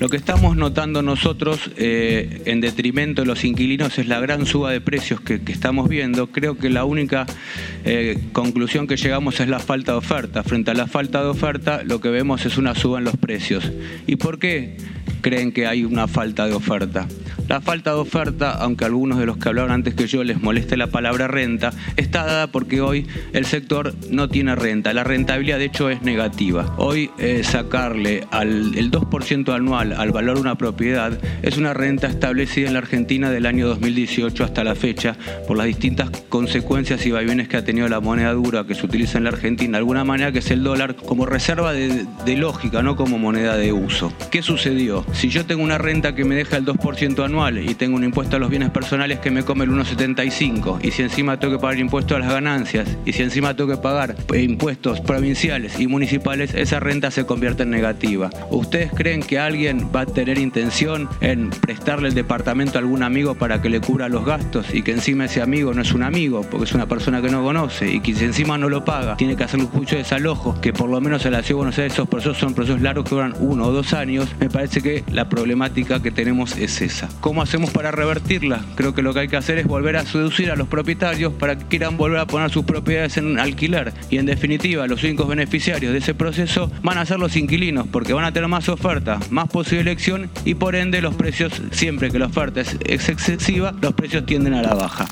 Lo que estamos notando nosotros eh, en detrimento de los inquilinos es la gran suba de precios que, estamos viendo. Creo que la única eh, conclusión que llegamos es la falta de oferta. Frente a la falta de oferta lo que vemos es una suba en los precios. ¿Y por qué creen que hay una falta de oferta? La falta de oferta, aunque a algunos de los que hablaron antes que yo les moleste la palabra renta, está dada porque hoy el sector no tiene renta. La rentabilidad de hecho es negativa. Hoy eh, sacarle el 2% anual al valor de una propiedad es una renta establecida en la Argentina del año 2018 hasta la fecha por las distintas consecuencias y vaivenes que ha tenido la moneda dura que se utiliza en la Argentina, de alguna manera que es el dólar como reserva de lógica, no como moneda de uso. ¿Qué sucedió? Si yo tengo una renta que me deja el 2% anual, y tengo un impuesto a los bienes personales que me come el 1,75 y si encima tengo que pagar impuesto a las ganancias y si encima tengo que pagar impuestos provinciales y municipales, esa renta se convierte en negativa. ¿Ustedes creen que alguien va a tener intención en prestarle el departamento a algún amigo para que le cubra los gastos y que encima ese amigo no es un amigo porque es una persona que no conoce y que si encima no lo paga tiene que hacer un juicio de desalojo que por lo menos en la ciudad de Buenos Aires esos procesos son procesos largos que duran uno o dos años, me parece que la problemática que tenemos es esa. ¿Cómo hacemos para revertirla? Creo que lo que hay que hacer es volver a seducir a los propietarios para que quieran volver a poner sus propiedades en alquiler. Y en definitiva, los únicos beneficiarios de ese proceso van a ser los inquilinos, porque van a tener más oferta, más posible elección y por ende los precios, siempre que la oferta es excesiva, los precios tienden a la baja.